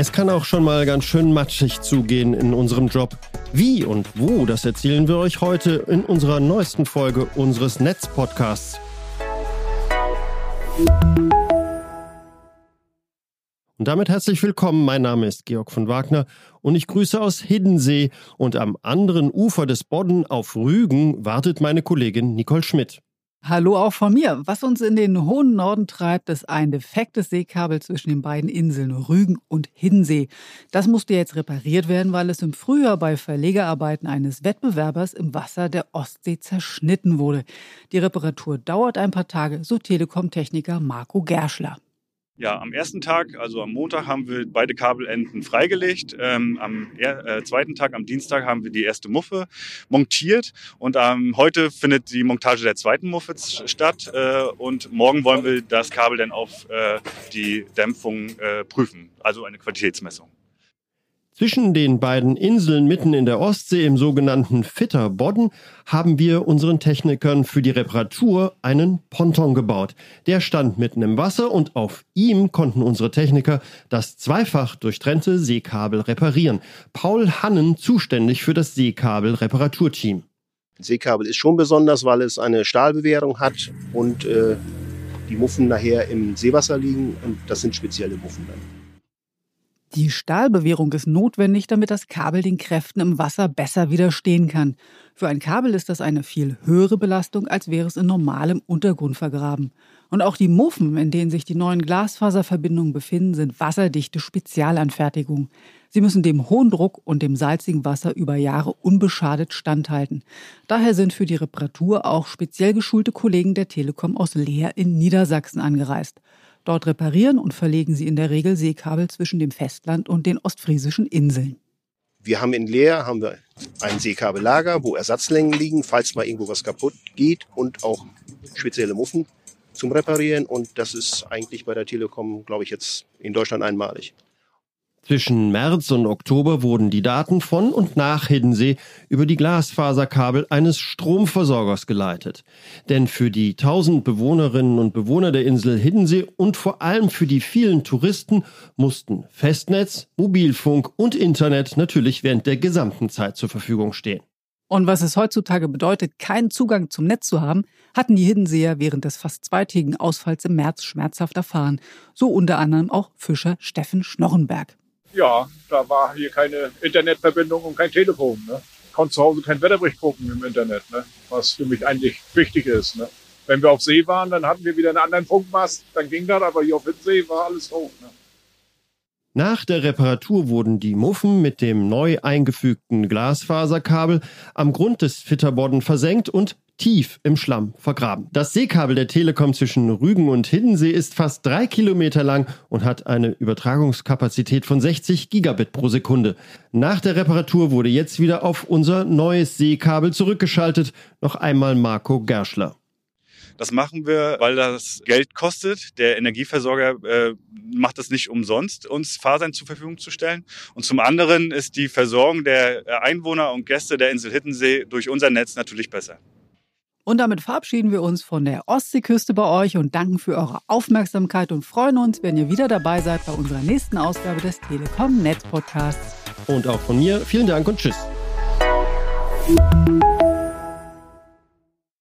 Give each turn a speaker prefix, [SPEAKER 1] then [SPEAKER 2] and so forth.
[SPEAKER 1] Es kann auch schon mal ganz schön matschig zugehen in unserem Job. Wie und wo, das erzählen wir euch heute in unserer neuesten Folge unseres Netz-Podcasts. Und damit herzlich willkommen. Mein Name ist Georg von Wagner und ich grüße aus Hiddensee. Und am anderen Ufer des Bodden auf Rügen wartet meine Kollegin Nicole Schmidt.
[SPEAKER 2] Hallo auch von mir. Was uns in den hohen Norden treibt, ist ein defektes Seekabel zwischen den beiden Inseln Rügen und Hiddensee. Das musste jetzt repariert werden, weil es im Frühjahr bei Verlegerarbeiten eines Wettbewerbers im Wasser der Ostsee zerschnitten wurde. Die Reparatur dauert ein paar Tage, so Telekom-Techniker Marco Gerschler.
[SPEAKER 3] Ja, am ersten Tag, also am Montag, haben wir beide Kabelenden freigelegt. Ähm, am äh, zweiten Tag, am Dienstag, haben wir die erste Muffe montiert. Und ähm, heute findet die Montage der zweiten Muffe statt. Äh, und morgen wollen wir das Kabel dann auf äh, die Dämpfung äh, prüfen, also eine Qualitätsmessung.
[SPEAKER 1] Zwischen den beiden Inseln mitten in der Ostsee im sogenannten Fitterbodden haben wir unseren Technikern für die Reparatur einen Ponton gebaut. Der stand mitten im Wasser und auf ihm konnten unsere Techniker das zweifach durchtrennte Seekabel reparieren. Paul Hannen zuständig für das Seekabel-Reparaturteam.
[SPEAKER 4] Seekabel ist schon besonders, weil es eine Stahlbewährung hat und äh, die Muffen nachher im Seewasser liegen und das sind spezielle Muffen dann.
[SPEAKER 2] Die Stahlbewehrung ist notwendig, damit das Kabel den Kräften im Wasser besser widerstehen kann. Für ein Kabel ist das eine viel höhere Belastung, als wäre es in normalem Untergrund vergraben. Und auch die Muffen, in denen sich die neuen Glasfaserverbindungen befinden, sind wasserdichte Spezialanfertigungen. Sie müssen dem hohen Druck und dem salzigen Wasser über Jahre unbeschadet standhalten. Daher sind für die Reparatur auch speziell geschulte Kollegen der Telekom aus Leer in Niedersachsen angereist. Dort reparieren und verlegen sie in der Regel Seekabel zwischen dem Festland und den ostfriesischen Inseln.
[SPEAKER 4] Wir haben in Leer haben wir ein Seekabellager, wo Ersatzlängen liegen, falls mal irgendwo was kaputt geht und auch spezielle Muffen zum Reparieren. Und das ist eigentlich bei der Telekom, glaube ich, jetzt in Deutschland einmalig.
[SPEAKER 1] Zwischen März und Oktober wurden die Daten von und nach Hiddensee über die Glasfaserkabel eines Stromversorgers geleitet. Denn für die tausend Bewohnerinnen und Bewohner der Insel Hiddensee und vor allem für die vielen Touristen mussten Festnetz, Mobilfunk und Internet natürlich während der gesamten Zeit zur Verfügung stehen.
[SPEAKER 2] Und was es heutzutage bedeutet, keinen Zugang zum Netz zu haben, hatten die Hiddenseer während des fast zweitägigen Ausfalls im März schmerzhaft erfahren. So unter anderem auch Fischer Steffen Schnorrenberg.
[SPEAKER 5] Ja, da war hier keine Internetverbindung und kein Telefon. Ne? Ich konnte zu Hause keinen Wetterbericht gucken im Internet, ne? was für mich eigentlich wichtig ist. Ne? Wenn wir auf See waren, dann hatten wir wieder einen anderen Funkmast, dann ging das, aber hier auf See war alles hoch. Ne?
[SPEAKER 1] Nach der Reparatur wurden die Muffen mit dem neu eingefügten Glasfaserkabel am Grund des Fitterbodden versenkt und tief im Schlamm vergraben. Das Seekabel der Telekom zwischen Rügen und Hiddensee ist fast drei Kilometer lang und hat eine Übertragungskapazität von 60 Gigabit pro Sekunde. Nach der Reparatur wurde jetzt wieder auf unser neues Seekabel zurückgeschaltet. Noch einmal Marco Gerschler.
[SPEAKER 3] Das machen wir, weil das Geld kostet. Der Energieversorger äh, macht das nicht umsonst, uns Fasern zur Verfügung zu stellen. Und zum anderen ist die Versorgung der Einwohner und Gäste der Insel Hittensee durch unser Netz natürlich besser.
[SPEAKER 2] Und damit verabschieden wir uns von der Ostseeküste bei euch und danken für eure Aufmerksamkeit und freuen uns, wenn ihr wieder dabei seid bei unserer nächsten Ausgabe des Telekom Netz Podcasts.
[SPEAKER 1] Und auch von mir vielen Dank und tschüss.